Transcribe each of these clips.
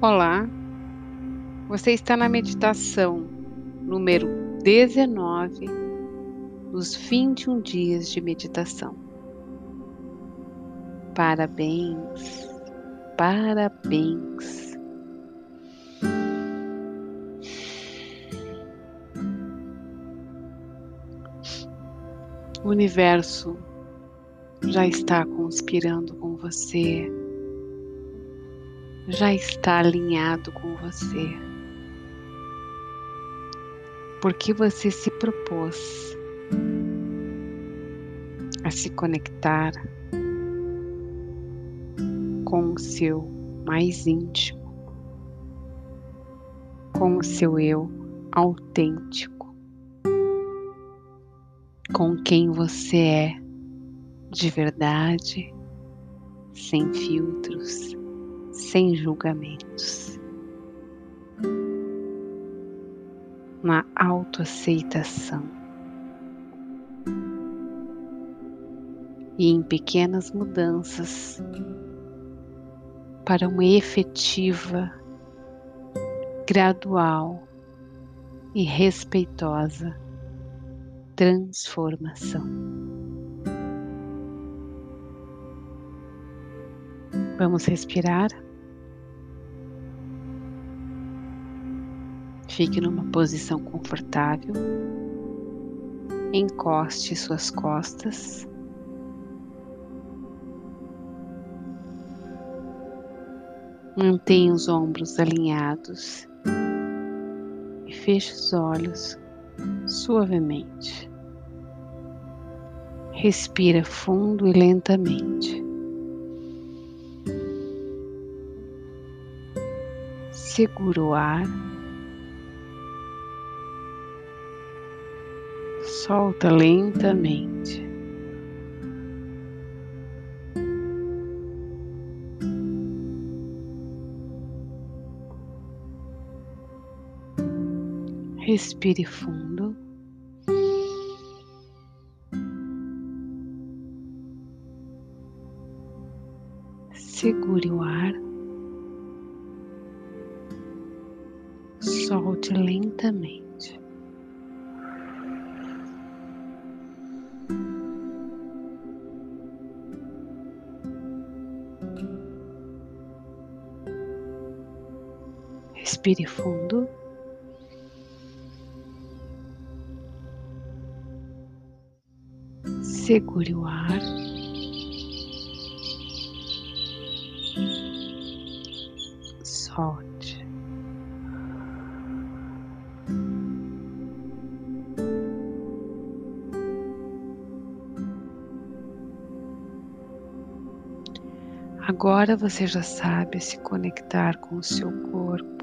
Olá, você está na meditação número 19 dos 21 dias de meditação. Parabéns, parabéns. O universo já está conspirando com você já está alinhado com você. Porque você se propôs a se conectar com o seu mais íntimo, com o seu eu autêntico, com quem você é de verdade, sem filtros sem julgamentos. Na autoaceitação. E em pequenas mudanças para uma efetiva, gradual e respeitosa transformação. Vamos respirar. Fique numa posição confortável. Encoste suas costas. Mantenha os ombros alinhados e feche os olhos suavemente. Respira fundo e lentamente. segura o ar, solta lentamente. Respire fundo. Segure o ar. solte lentamente. Respire fundo. Segure o ar. Solte. Agora você já sabe se conectar com o seu corpo,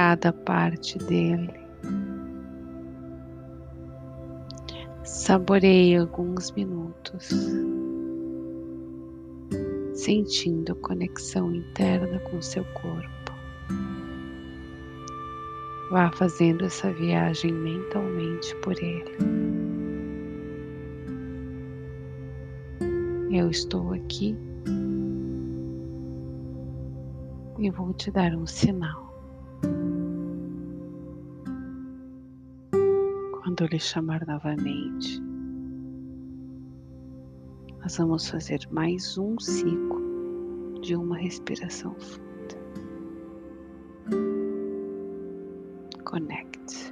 cada parte dele. Saboreie alguns minutos, sentindo conexão interna com seu corpo. Vá fazendo essa viagem mentalmente por ele. Eu estou aqui e vou te dar um sinal. Quando lhe chamar novamente, nós vamos fazer mais um ciclo de uma respiração funda. Conecte.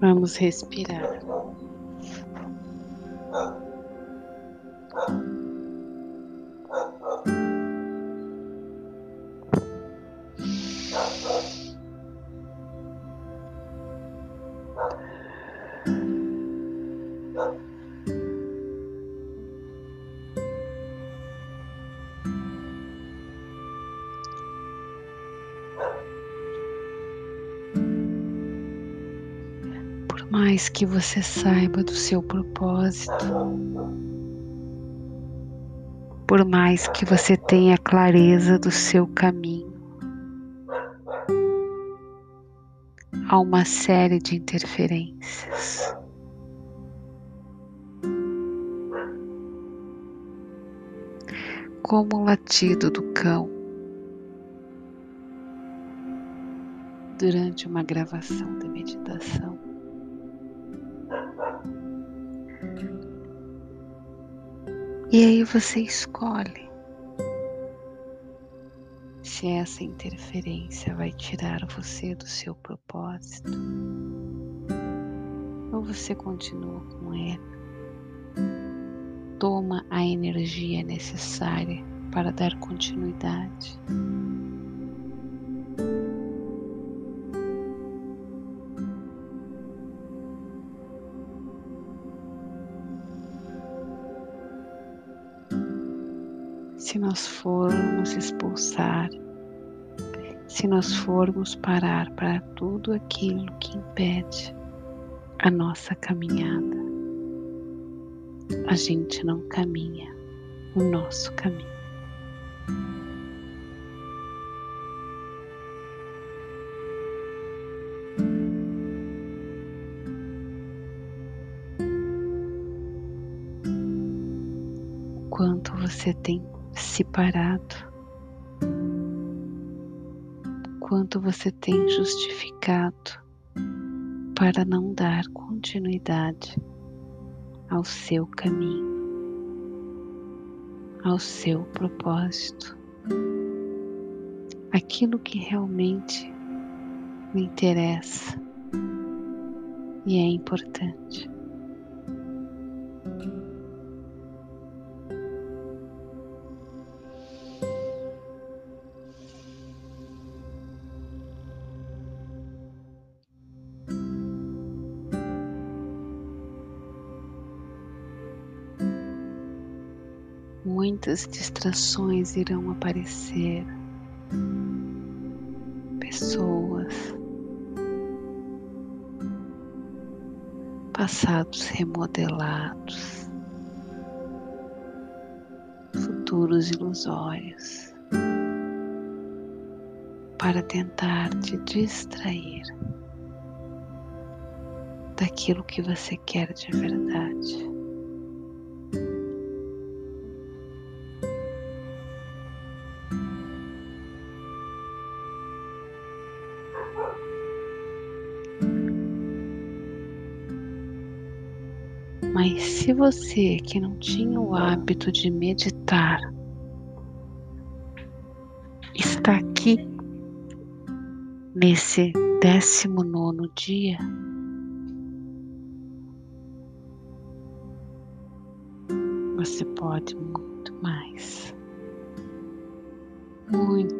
Vamos respirar. Mais que você saiba do seu propósito, por mais que você tenha clareza do seu caminho, há uma série de interferências. Como o latido do cão durante uma gravação de meditação. E aí você escolhe se essa interferência vai tirar você do seu propósito ou você continua com ele. Toma a energia necessária para dar continuidade. Se nós formos expulsar, se nós formos parar para tudo aquilo que impede a nossa caminhada, a gente não caminha o nosso caminho. quanto você tem separado, quanto você tem justificado para não dar continuidade ao seu caminho, ao seu propósito, aquilo que realmente me interessa e é importante. Muitas distrações irão aparecer, pessoas, passados remodelados, futuros ilusórios, para tentar te distrair daquilo que você quer de verdade. Mas se você que não tinha o hábito de meditar está aqui nesse décimo nono dia, você pode muito mais, muito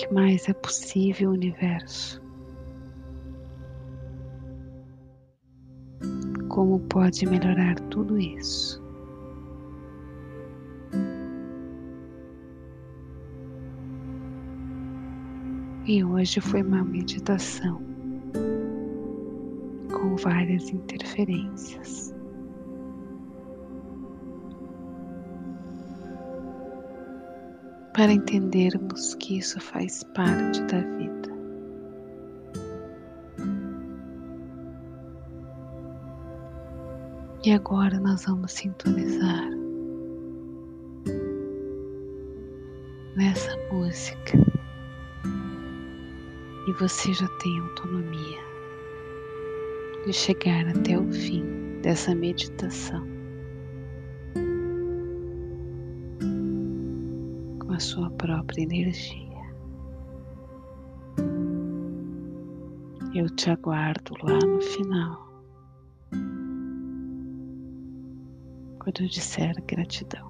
que mais é possível, universo? Como pode melhorar tudo isso? E hoje foi uma meditação com várias interferências. Para entendermos que isso faz parte da vida. E agora nós vamos sintonizar nessa música e você já tem autonomia de chegar até o fim. dessa meditação própria energia. Eu te aguardo lá no final, quando eu disser gratidão.